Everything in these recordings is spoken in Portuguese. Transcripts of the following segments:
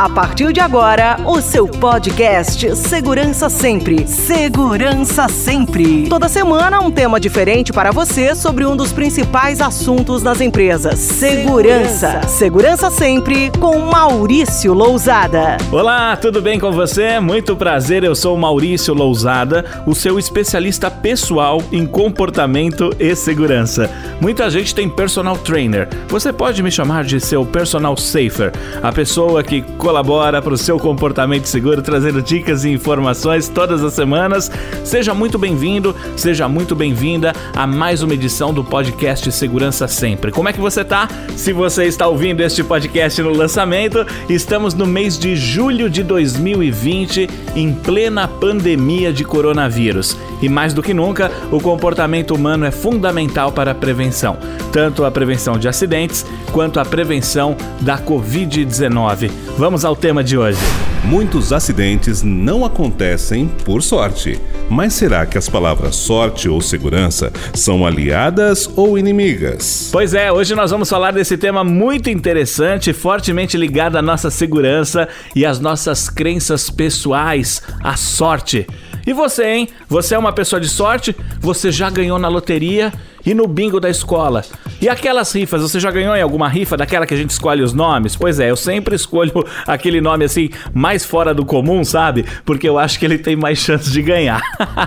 A partir de agora, o seu podcast Segurança Sempre. Segurança Sempre. Toda semana, um tema diferente para você sobre um dos principais assuntos das empresas. Segurança. Segurança Sempre com Maurício Lousada. Olá, tudo bem com você? Muito prazer, eu sou Maurício Lousada, o seu especialista pessoal em comportamento e segurança. Muita gente tem personal trainer. Você pode me chamar de seu personal safer, a pessoa que colabora para o seu comportamento seguro, trazendo dicas e informações todas as semanas. Seja muito bem-vindo, seja muito bem-vinda a mais uma edição do podcast Segurança Sempre. Como é que você tá? Se você está ouvindo este podcast no lançamento, estamos no mês de julho de 2020, em plena pandemia de coronavírus. E mais do que nunca, o comportamento humano é fundamental para a prevenção, tanto a prevenção de acidentes quanto a prevenção da Covid-19. Vamos Vamos ao tema de hoje. Muitos acidentes não acontecem por sorte. Mas será que as palavras sorte ou segurança são aliadas ou inimigas? Pois é, hoje nós vamos falar desse tema muito interessante, fortemente ligado à nossa segurança e às nossas crenças pessoais, a sorte. E você, hein? Você é uma pessoa de sorte? Você já ganhou na loteria e no bingo da escola? E aquelas rifas, você já ganhou em alguma rifa daquela que a gente escolhe os nomes? Pois é, eu sempre escolho aquele nome assim mais fora do comum, sabe? Porque eu acho que ele tem mais chance de ganhar.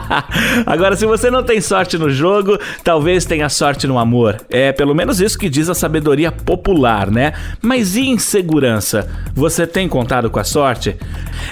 Agora, se você não tem sorte no jogo, talvez tenha sorte no amor. É pelo menos isso que diz a sabedoria popular, né? Mas e insegurança? Você tem contado com a sorte?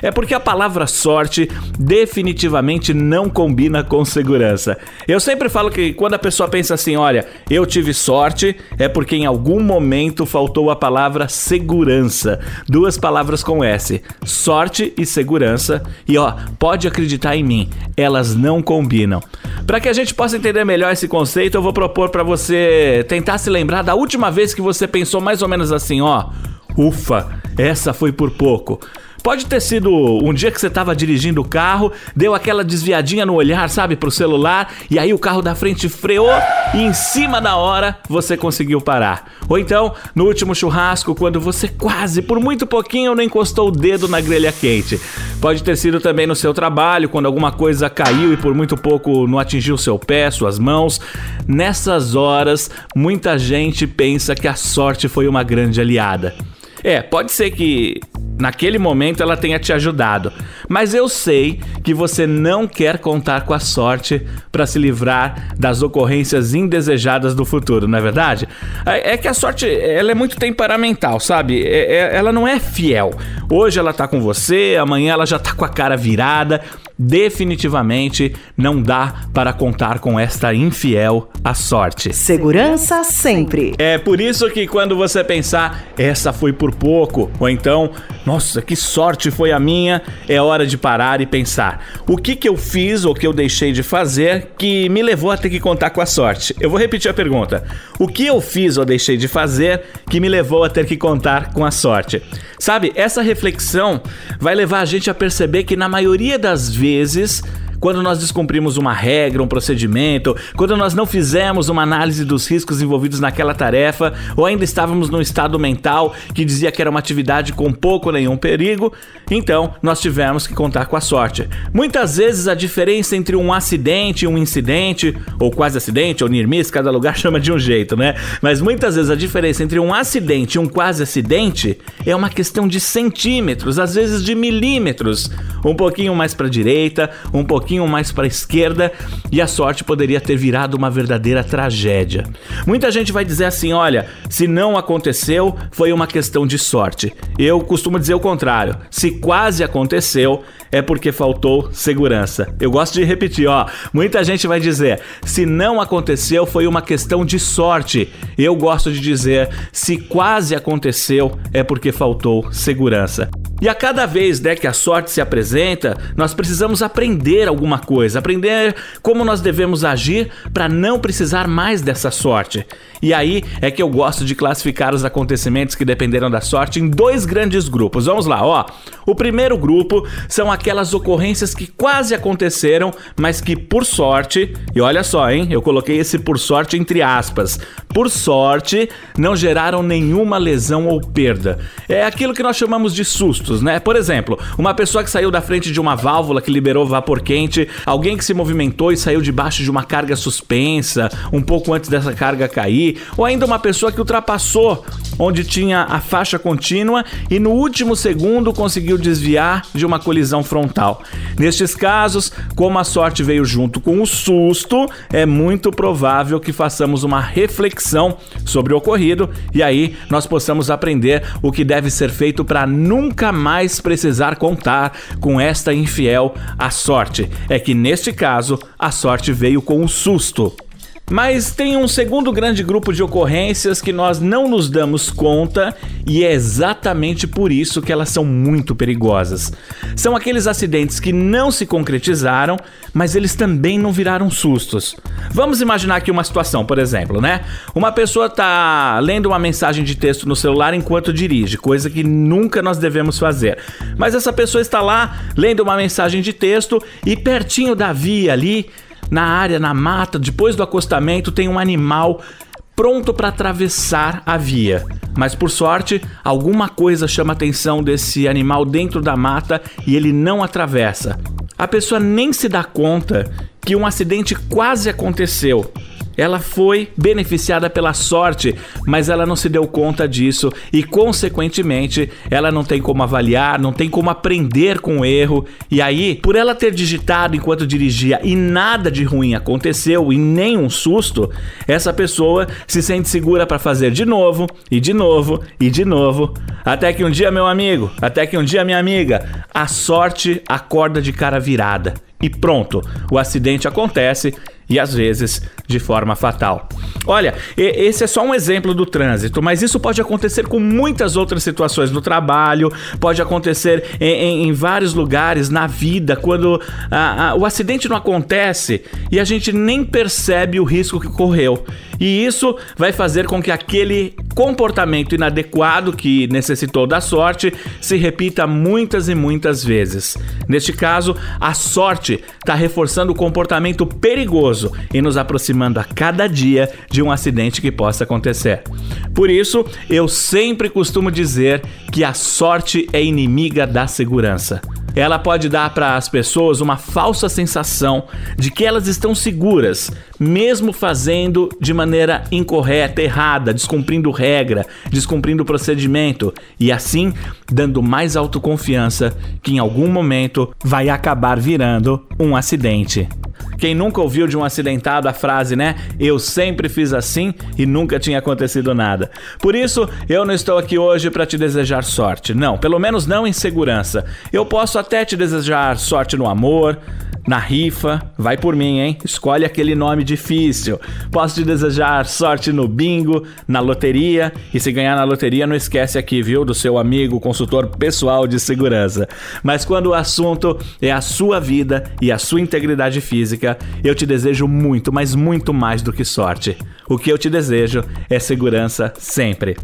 É porque a palavra sorte definitivamente não combina com segurança. Eu sempre falo que quando a pessoa pensa assim, olha, eu tive sorte sorte é porque em algum momento faltou a palavra segurança. Duas palavras com S: sorte e segurança. E ó, pode acreditar em mim, elas não combinam. Para que a gente possa entender melhor esse conceito, eu vou propor para você tentar se lembrar da última vez que você pensou mais ou menos assim, ó. Ufa, essa foi por pouco. Pode ter sido um dia que você estava dirigindo o carro, deu aquela desviadinha no olhar, sabe, pro celular, e aí o carro da frente freou e em cima da hora você conseguiu parar. Ou então, no último churrasco, quando você quase, por muito pouquinho, não encostou o dedo na grelha quente. Pode ter sido também no seu trabalho, quando alguma coisa caiu e por muito pouco não atingiu seu pé, suas mãos. Nessas horas, muita gente pensa que a sorte foi uma grande aliada. É, pode ser que naquele momento ela tenha te ajudado. Mas eu sei que você não quer contar com a sorte para se livrar das ocorrências indesejadas do futuro, não é verdade? É, é que a sorte ela é muito temperamental, sabe? É, é, ela não é fiel. Hoje ela tá com você, amanhã ela já tá com a cara virada definitivamente não dá para contar com esta infiel a sorte. Segurança sempre. É por isso que quando você pensar, essa foi por pouco, ou então, nossa, que sorte foi a minha, é hora de parar e pensar: o que que eu fiz ou que eu deixei de fazer que me levou a ter que contar com a sorte? Eu vou repetir a pergunta: o que eu fiz ou deixei de fazer que me levou a ter que contar com a sorte? Sabe, essa reflexão vai levar a gente a perceber que na maioria das vezes quando nós descumprimos uma regra, um procedimento, quando nós não fizemos uma análise dos riscos envolvidos naquela tarefa, ou ainda estávamos num estado mental que dizia que era uma atividade com pouco ou nenhum perigo, então nós tivemos que contar com a sorte. Muitas vezes a diferença entre um acidente e um incidente, ou quase acidente, ou near miss, cada lugar chama de um jeito, né? Mas muitas vezes a diferença entre um acidente e um quase acidente é uma questão de centímetros, às vezes de milímetros, um pouquinho mais para direita, um pouquinho pouquinho mais para a esquerda e a sorte poderia ter virado uma verdadeira tragédia. Muita gente vai dizer assim: olha, se não aconteceu, foi uma questão de sorte. Eu costumo dizer o contrário: se quase aconteceu, é porque faltou segurança. Eu gosto de repetir, ó. Muita gente vai dizer: se não aconteceu, foi uma questão de sorte. Eu gosto de dizer: se quase aconteceu, é porque faltou segurança. E a cada vez né, que a sorte se apresenta, nós precisamos aprender alguma coisa, aprender como nós devemos agir para não precisar mais dessa sorte. E aí é que eu gosto de classificar os acontecimentos que dependeram da sorte em dois grandes grupos. Vamos lá, ó. O primeiro grupo são aquelas ocorrências que quase aconteceram, mas que por sorte, e olha só, hein, eu coloquei esse por sorte entre aspas, por sorte, não geraram nenhuma lesão ou perda. É aquilo que nós chamamos de susto sustos, né? Por exemplo, uma pessoa que saiu da frente de uma válvula que liberou vapor quente, alguém que se movimentou e saiu debaixo de uma carga suspensa, um pouco antes dessa carga cair, ou ainda uma pessoa que ultrapassou onde tinha a faixa contínua e no último segundo conseguiu desviar de uma colisão frontal. Nestes casos, como a sorte veio junto com o susto, é muito provável que façamos uma reflexão sobre o ocorrido e aí nós possamos aprender o que deve ser feito para nunca mais precisar contar com esta infiel a sorte. É que neste caso, a sorte veio com o susto. Mas tem um segundo grande grupo de ocorrências que nós não nos damos conta e é exatamente por isso que elas são muito perigosas. São aqueles acidentes que não se concretizaram, mas eles também não viraram sustos. Vamos imaginar aqui uma situação, por exemplo, né? Uma pessoa tá lendo uma mensagem de texto no celular enquanto dirige, coisa que nunca nós devemos fazer. Mas essa pessoa está lá lendo uma mensagem de texto e pertinho da via ali na área, na mata, depois do acostamento, tem um animal pronto para atravessar a via. Mas por sorte, alguma coisa chama a atenção desse animal dentro da mata e ele não atravessa. A pessoa nem se dá conta que um acidente quase aconteceu ela foi beneficiada pela sorte, mas ela não se deu conta disso e, consequentemente, ela não tem como avaliar, não tem como aprender com o erro. E aí, por ela ter digitado enquanto dirigia e nada de ruim aconteceu e nem um susto, essa pessoa se sente segura para fazer de novo e de novo e de novo, até que um dia, meu amigo, até que um dia, minha amiga, a sorte acorda de cara virada. E pronto, o acidente acontece e às vezes de forma fatal. Olha, esse é só um exemplo do trânsito, mas isso pode acontecer com muitas outras situações no trabalho, pode acontecer em, em, em vários lugares na vida, quando a, a, o acidente não acontece e a gente nem percebe o risco que correu. E isso vai fazer com que aquele comportamento inadequado que necessitou da sorte se repita muitas e muitas vezes. Neste caso, a sorte está reforçando o comportamento perigoso e nos aproximando a cada dia de um acidente que possa acontecer. Por isso, eu sempre costumo dizer que a sorte é inimiga da segurança ela pode dar para as pessoas uma falsa sensação de que elas estão seguras, mesmo fazendo de maneira incorreta, errada, descumprindo regra, descumprindo procedimento e assim dando mais autoconfiança que em algum momento vai acabar virando um acidente. Quem nunca ouviu de um acidentado a frase, né? Eu sempre fiz assim e nunca tinha acontecido nada. Por isso, eu não estou aqui hoje para te desejar sorte. Não, pelo menos não em segurança. Eu posso até te desejar sorte no amor, na rifa, vai por mim, hein? Escolhe aquele nome difícil. Posso te desejar sorte no bingo, na loteria. E se ganhar na loteria, não esquece aqui, viu? Do seu amigo consultor pessoal de segurança. Mas quando o assunto é a sua vida e a sua integridade física, eu te desejo muito, mas muito mais do que sorte. O que eu te desejo é segurança sempre.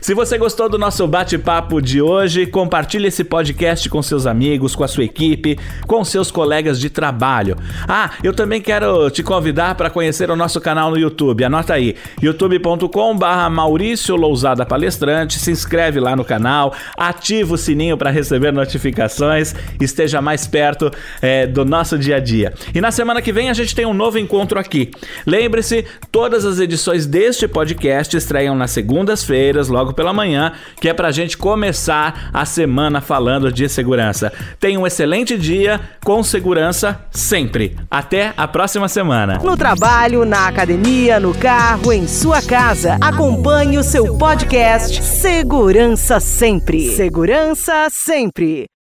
Se você gostou do nosso bate-papo de hoje, compartilhe esse podcast com seus amigos, com a sua equipe, com seus colegas de trabalho. Ah, eu também quero te convidar para conhecer o nosso canal no YouTube. Anota aí, youtube.com/barra Maurício Lousada Palestrante. Se inscreve lá no canal, ativa o sininho para receber notificações, esteja mais perto é, do nosso dia a dia. E na semana que vem a gente tem um novo encontro aqui. Lembre-se, todas as edições deste podcast estreiam nas segundas-feiras, logo pela manhã, que é para a gente começar a semana falando de segurança. Tenha um excelente dia com segurança segurança sempre. Até a próxima semana. No trabalho, na academia, no carro, em sua casa. Acompanhe o seu podcast Segurança Sempre. Segurança Sempre.